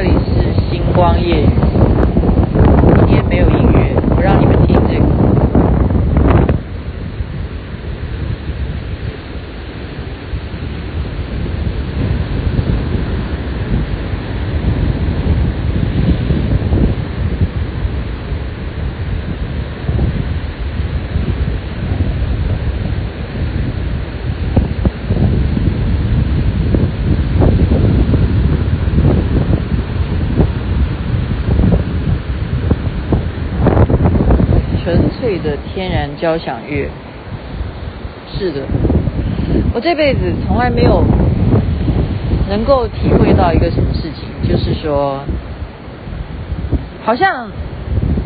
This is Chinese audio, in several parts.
这里是星光夜雨，今天没有音乐，我让你们听这个。的天然交响乐，是的，我这辈子从来没有能够体会到一个什么事情，就是说，好像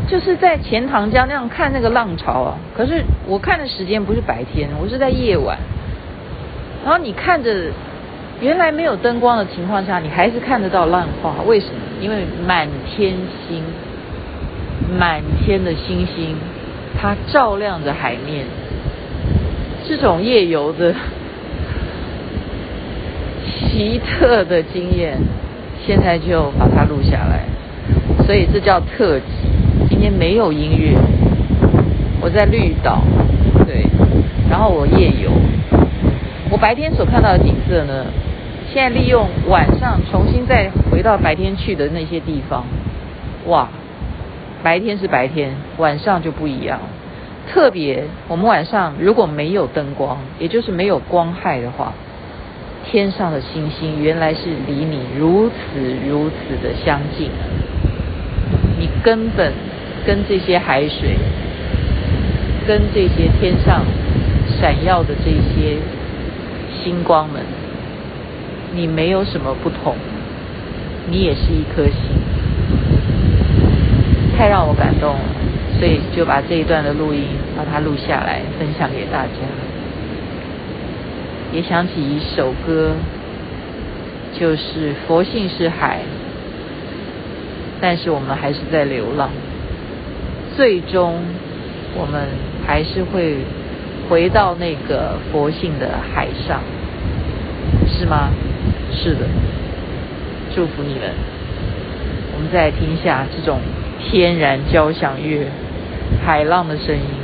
就是在钱塘江那样看那个浪潮啊。可是我看的时间不是白天，我是在夜晚。然后你看着原来没有灯光的情况下，你还是看得到浪花。为什么？因为满天星，满天的星星。它照亮着海面，这种夜游的奇特的经验，现在就把它录下来，所以这叫特辑。今天没有音乐，我在绿岛，对，然后我夜游，我白天所看到的景色呢，现在利用晚上重新再回到白天去的那些地方，哇！白天是白天，晚上就不一样。特别，我们晚上如果没有灯光，也就是没有光害的话，天上的星星原来是离你如此如此的相近，你根本跟这些海水，跟这些天上闪耀的这些星光们，你没有什么不同，你也是一颗星。太让我感动了，所以就把这一段的录音把它录下来，分享给大家。也想起一首歌，就是佛性是海，但是我们还是在流浪，最终我们还是会回到那个佛性的海上，是吗？是的，祝福你们。我们再听一下这种。天然交响乐，海浪的声音。